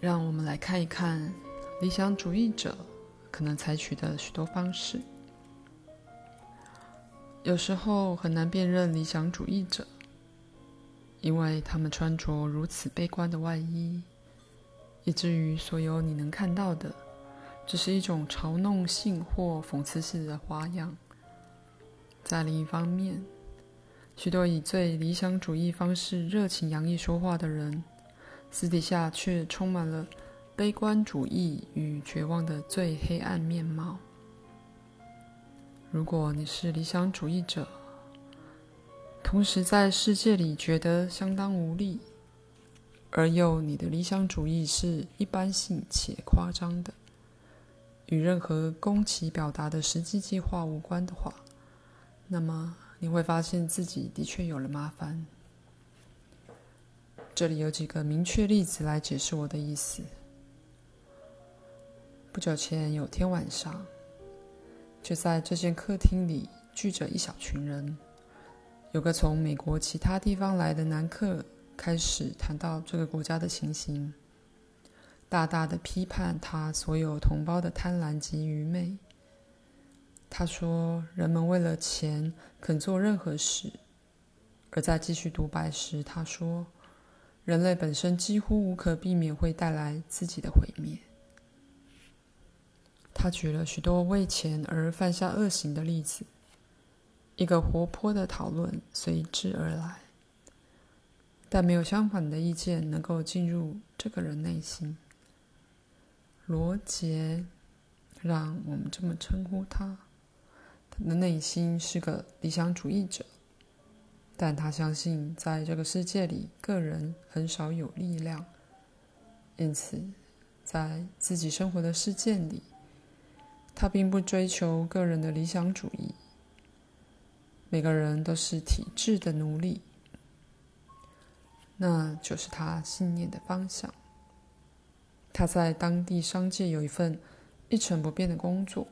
让我们来看一看理想主义者可能采取的许多方式。有时候很难辨认理想主义者，因为他们穿着如此悲观的外衣，以至于所有你能看到的，只是一种嘲弄性或讽刺式的花样。在另一方面，许多以最理想主义方式热情洋溢说话的人，私底下却充满了悲观主义与绝望的最黑暗面貌。如果你是理想主义者，同时在世界里觉得相当无力，而又你的理想主义是一般性且夸张的，与任何宫崎表达的实际计划无关的话，那么你会发现自己的确有了麻烦。这里有几个明确例子来解释我的意思。不久前有天晚上，就在这间客厅里聚着一小群人，有个从美国其他地方来的男客开始谈到这个国家的情形，大大的批判他所有同胞的贪婪及愚昧。他说，人们为了钱肯做任何事，而在继续独白时，他说。人类本身几乎无可避免会带来自己的毁灭。他举了许多为钱而犯下恶行的例子，一个活泼的讨论随之而来，但没有相反的意见能够进入这个人内心。罗杰，让我们这么称呼他，他的内心是个理想主义者。但他相信，在这个世界里，个人很少有力量。因此，在自己生活的世界里，他并不追求个人的理想主义。每个人都是体制的奴隶，那就是他信念的方向。他在当地商界有一份一成不变的工作，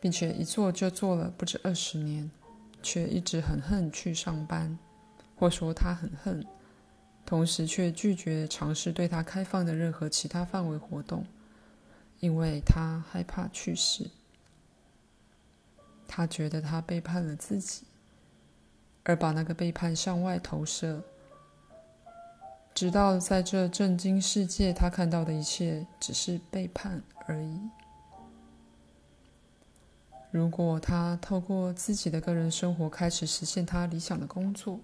并且一做就做了不止二十年。却一直很恨去上班，或说他很恨，同时却拒绝尝试对他开放的任何其他范围活动，因为他害怕去世。他觉得他背叛了自己，而把那个背叛向外投射，直到在这震惊世界，他看到的一切只是背叛而已。如果他透过自己的个人生活开始实现他理想的工作，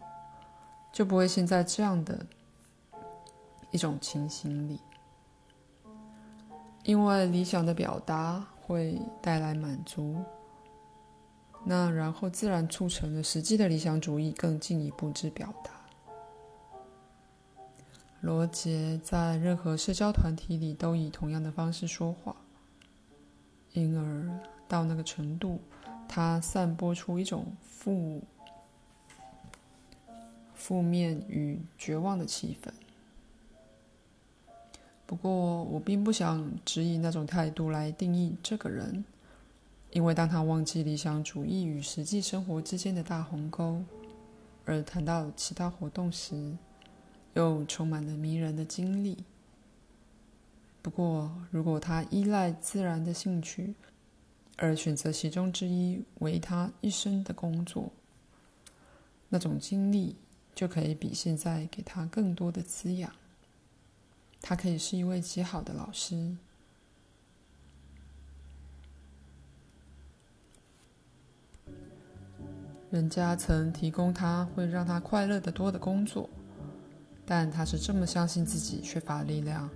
就不会陷在这样的一种情形里，因为理想的表达会带来满足，那然后自然促成了实际的理想主义更进一步之表达。罗杰在任何社交团体里都以同样的方式说话，因而。到那个程度，他散播出一种负负面与绝望的气氛。不过，我并不想只以那种态度来定义这个人，因为当他忘记理想主义与实际生活之间的大鸿沟，而谈到其他活动时，又充满了迷人的经历。不过，如果他依赖自然的兴趣，而选择其中之一为他一生的工作，那种经历就可以比现在给他更多的滋养。他可以是一位极好的老师。人家曾提供他会让他快乐的多的工作，但他是这么相信自己缺乏力量，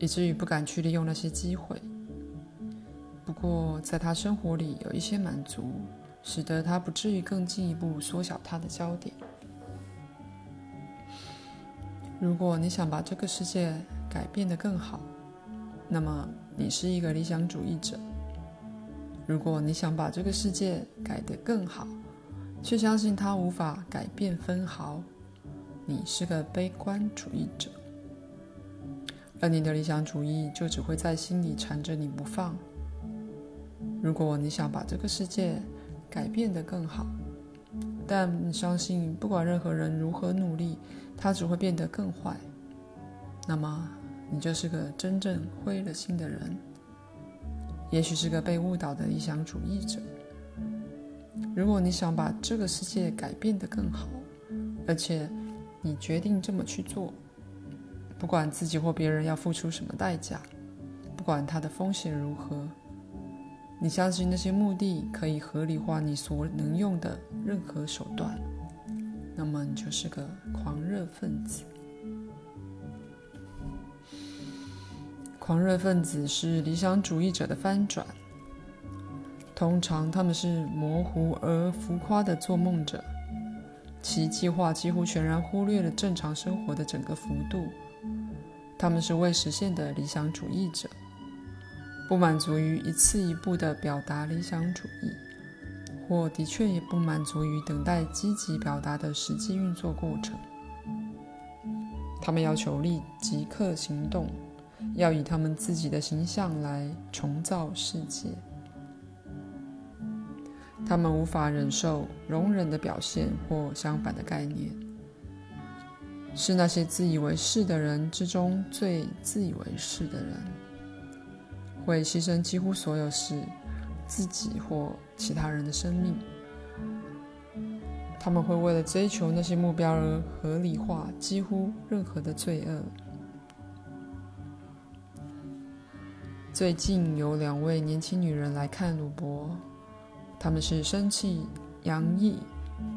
以至于不敢去利用那些机会。不过，在他生活里有一些满足，使得他不至于更进一步缩小他的焦点。如果你想把这个世界改变得更好，那么你是一个理想主义者；如果你想把这个世界改得更好，却相信它无法改变分毫，你是个悲观主义者。而你的理想主义就只会在心里缠着你不放。如果你想把这个世界改变得更好，但你相信不管任何人如何努力，它只会变得更坏，那么你就是个真正灰了心的人，也许是个被误导的理想主义者。如果你想把这个世界改变得更好，而且你决定这么去做，不管自己或别人要付出什么代价，不管它的风险如何，你相信那些目的可以合理化你所能用的任何手段，那么你就是个狂热分子。狂热分子是理想主义者的翻转。通常他们是模糊而浮夸的做梦者，其计划几乎全然忽略了正常生活的整个幅度。他们是未实现的理想主义者，不满足于一次一步的表达理想主义，或的确也不满足于等待积极表达的实际运作过程。他们要求立即刻行动。要以他们自己的形象来重造世界。他们无法忍受容忍的表现或相反的概念，是那些自以为是的人之中最自以为是的人，会牺牲几乎所有事，自己或其他人的生命。他们会为了追求那些目标而合理化几乎任何的罪恶。最近有两位年轻女人来看鲁伯，她们是生气、洋溢、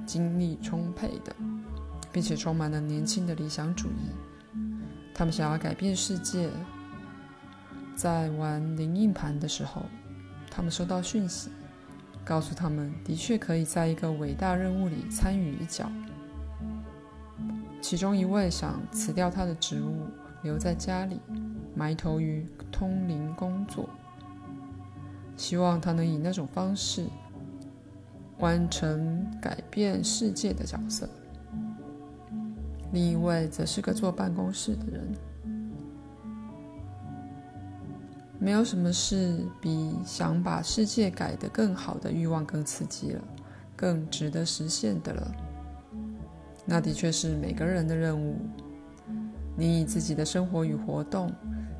精力充沛的，并且充满了年轻的理想主义。他们想要改变世界。在玩灵应盘的时候，他们收到讯息，告诉他们的确可以在一个伟大任务里参与一脚。其中一位想辞掉他的职务，留在家里。埋头于通灵工作，希望他能以那种方式完成改变世界的角色。另一位则是个坐办公室的人。没有什么事比想把世界改得更好的欲望更刺激了，更值得实现的了。那的确是每个人的任务。你以自己的生活与活动，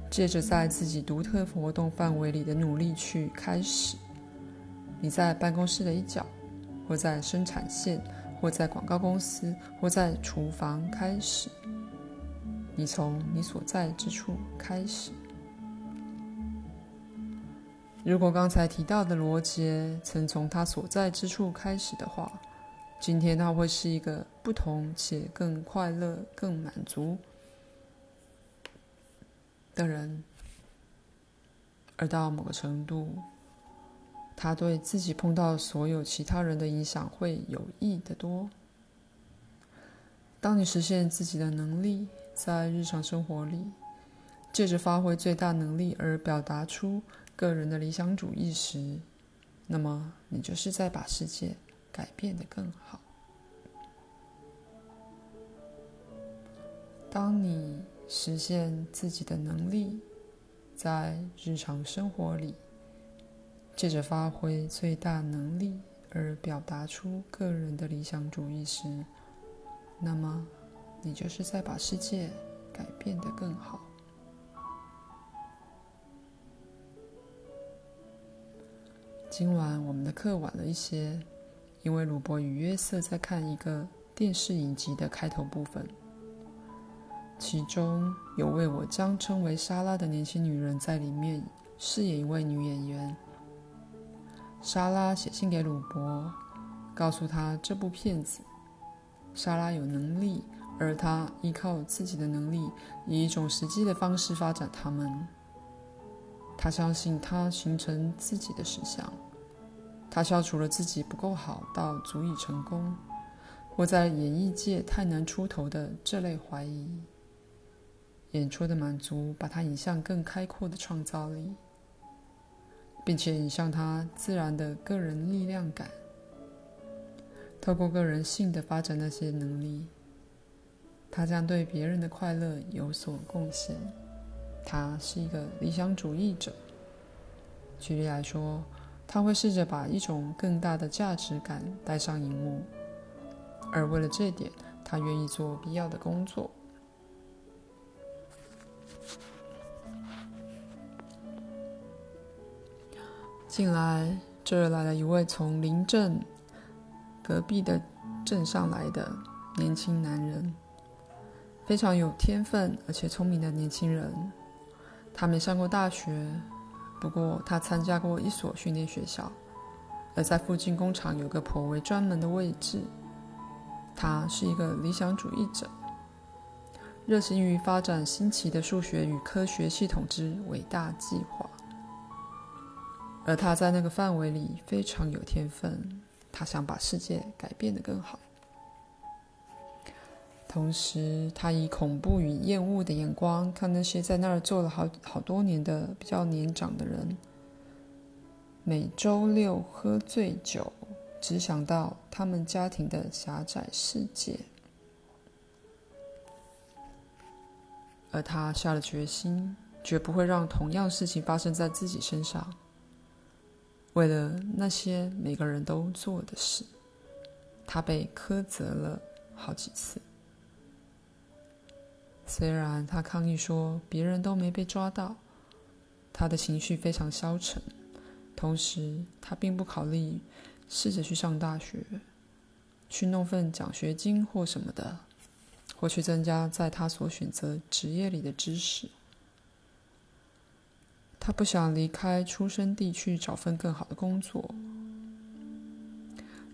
借着在自己独特活动范围里的努力去开始，你在办公室的一角，或在生产线，或在广告公司，或在厨房开始。你从你所在之处开始。如果刚才提到的罗杰曾从他所在之处开始的话，今天他会是一个不同且更快乐、更满足的人，而到某个程度，他对自己碰到所有其他人的影响会有益得多。当你实现自己的能力，在日常生活里，借着发挥最大能力而表达出个人的理想主义时，那么你就是在把世界改变得更好。当你实现自己的能力，在日常生活里，借着发挥最大能力而表达出个人的理想主义时，那么你就是在把世界改变得更好。今晚我们的课晚了一些，因为鲁伯与约瑟在看一个电视影集的开头部分。其中有位我将称为莎拉的年轻女人在里面饰演一位女演员。莎拉写信给鲁伯，告诉他这部片子，莎拉有能力，而他依靠自己的能力，以一种实际的方式发展他们。他相信他形成自己的实相，他消除了自己不够好到足以成功，或在演艺界太难出头的这类怀疑。演出的满足把他引向更开阔的创造力，并且引向他自然的个人力量感。透过个人性的发展那些能力，他将对别人的快乐有所贡献。他是一个理想主义者。举例来说，他会试着把一种更大的价值感带上荧幕，而为了这点，他愿意做必要的工作。近来，这儿来了一位从邻镇隔壁的镇上来的年轻男人，非常有天分而且聪明的年轻人。他没上过大学。不过他参加过一所训练学校，而在附近工厂有个颇为专门的位置。他是一个理想主义者，热心于发展新奇的数学与科学系统之伟大计划。而他在那个范围里非常有天分，他想把世界改变得更好。同时，他以恐怖与厌恶的眼光看那些在那儿做了好好多年的比较年长的人，每周六喝醉酒，只想到他们家庭的狭窄世界。而他下了决心，绝不会让同样事情发生在自己身上。为了那些每个人都做的事，他被苛责了好几次。虽然他抗议说别人都没被抓到，他的情绪非常消沉。同时，他并不考虑试着去上大学，去弄份奖学金或什么的，或去增加在他所选择职业里的知识。他不想离开出生地去找份更好的工作，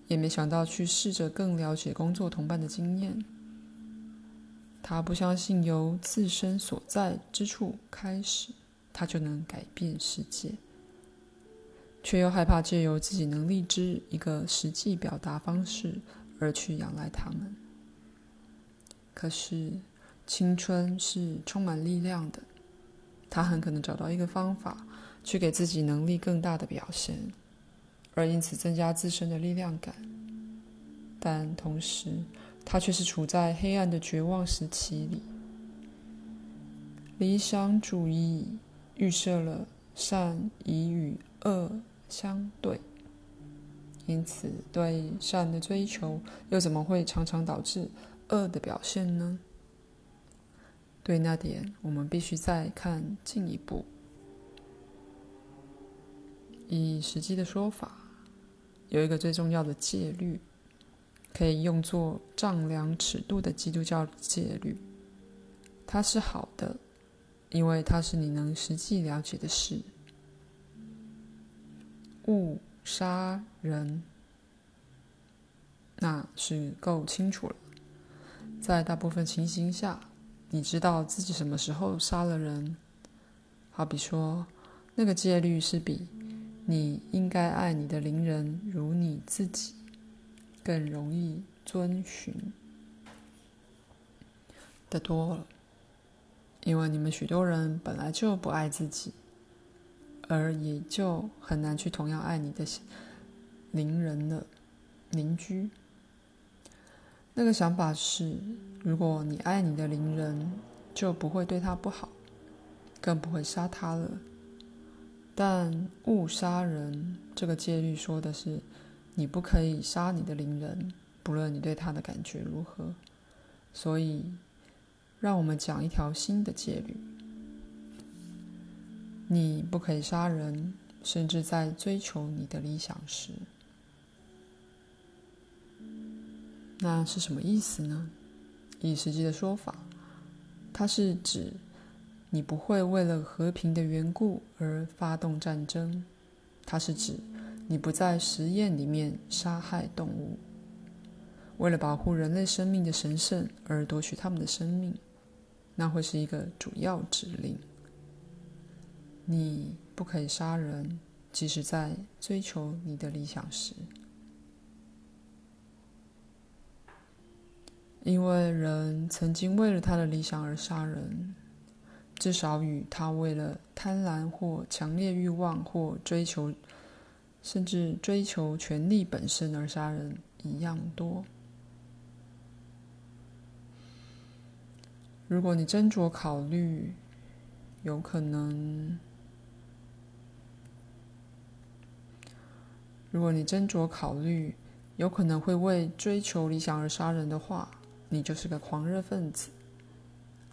也没想到去试着更了解工作同伴的经验。他不相信由自身所在之处开始，他就能改变世界，却又害怕借由自己能力之一个实际表达方式而去仰赖他们。可是，青春是充满力量的，他很可能找到一个方法，去给自己能力更大的表现，而因此增加自身的力量感，但同时，他却是处在黑暗的绝望时期里。理想主义预设了善已与恶相对，因此对善的追求又怎么会常常导致恶的表现呢？对那点，我们必须再看进一步。以实际的说法，有一个最重要的戒律。可以用作丈量尺度的基督教戒律，它是好的，因为它是你能实际了解的事。勿杀人，那是够清楚了。在大部分情形下，你知道自己什么时候杀了人。好比说，那个戒律是比你应该爱你的邻人如你自己。更容易遵循的多了，因为你们许多人本来就不爱自己，而也就很难去同样爱你的邻人了，邻居。那个想法是，如果你爱你的邻人，就不会对他不好，更不会杀他了。但误杀人这个戒律说的是。你不可以杀你的邻人，不论你对他的感觉如何。所以，让我们讲一条新的戒律：你不可以杀人，甚至在追求你的理想时。那是什么意思呢？以实际的说法，它是指你不会为了和平的缘故而发动战争。它是指。你不在实验里面杀害动物，为了保护人类生命的神圣而夺取他们的生命，那会是一个主要指令。你不可以杀人，即使在追求你的理想时，因为人曾经为了他的理想而杀人，至少与他为了贪婪或强烈欲望或追求。甚至追求权力本身而杀人一样多。如果你斟酌考虑，有可能；如果你斟酌考虑，有可能会为追求理想而杀人的话，你就是个狂热分子。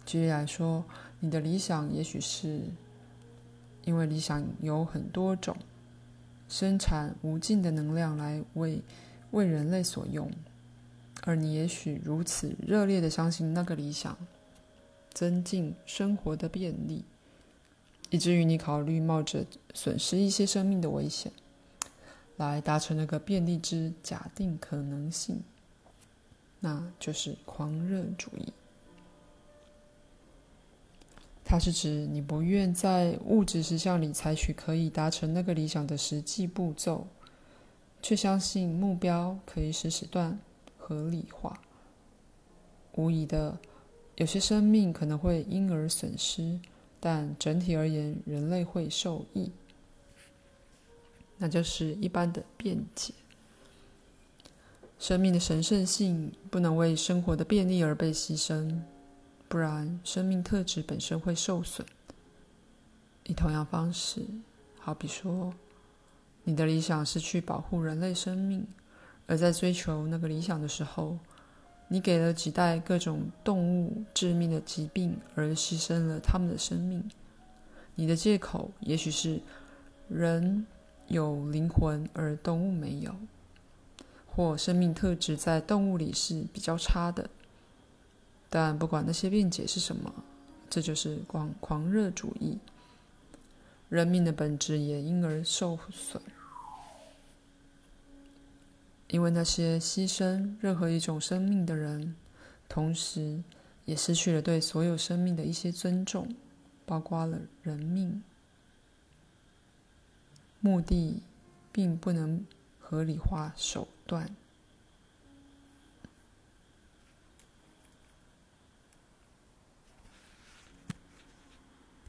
举例来说，你的理想也许是因为理想有很多种。生产无尽的能量来为为人类所用，而你也许如此热烈的相信那个理想，增进生活的便利，以至于你考虑冒着损失一些生命的危险，来达成那个便利之假定可能性，那就是狂热主义。它是指你不愿在物质实相里采取可以达成那个理想的实际步骤，却相信目标可以使时段合理化。无疑的，有些生命可能会因而损失，但整体而言，人类会受益。那就是一般的辩解：生命的神圣性不能为生活的便利而被牺牲。不然，生命特质本身会受损。以同样方式，好比说，你的理想是去保护人类生命，而在追求那个理想的时候，你给了几代各种动物致命的疾病，而牺牲了他们的生命。你的借口也许是人有灵魂，而动物没有，或生命特质在动物里是比较差的。但不管那些辩解是什么，这就是狂狂热主义。人命的本质也因而受损，因为那些牺牲任何一种生命的人，同时也失去了对所有生命的一些尊重，包括了人命。目的并不能合理化手段。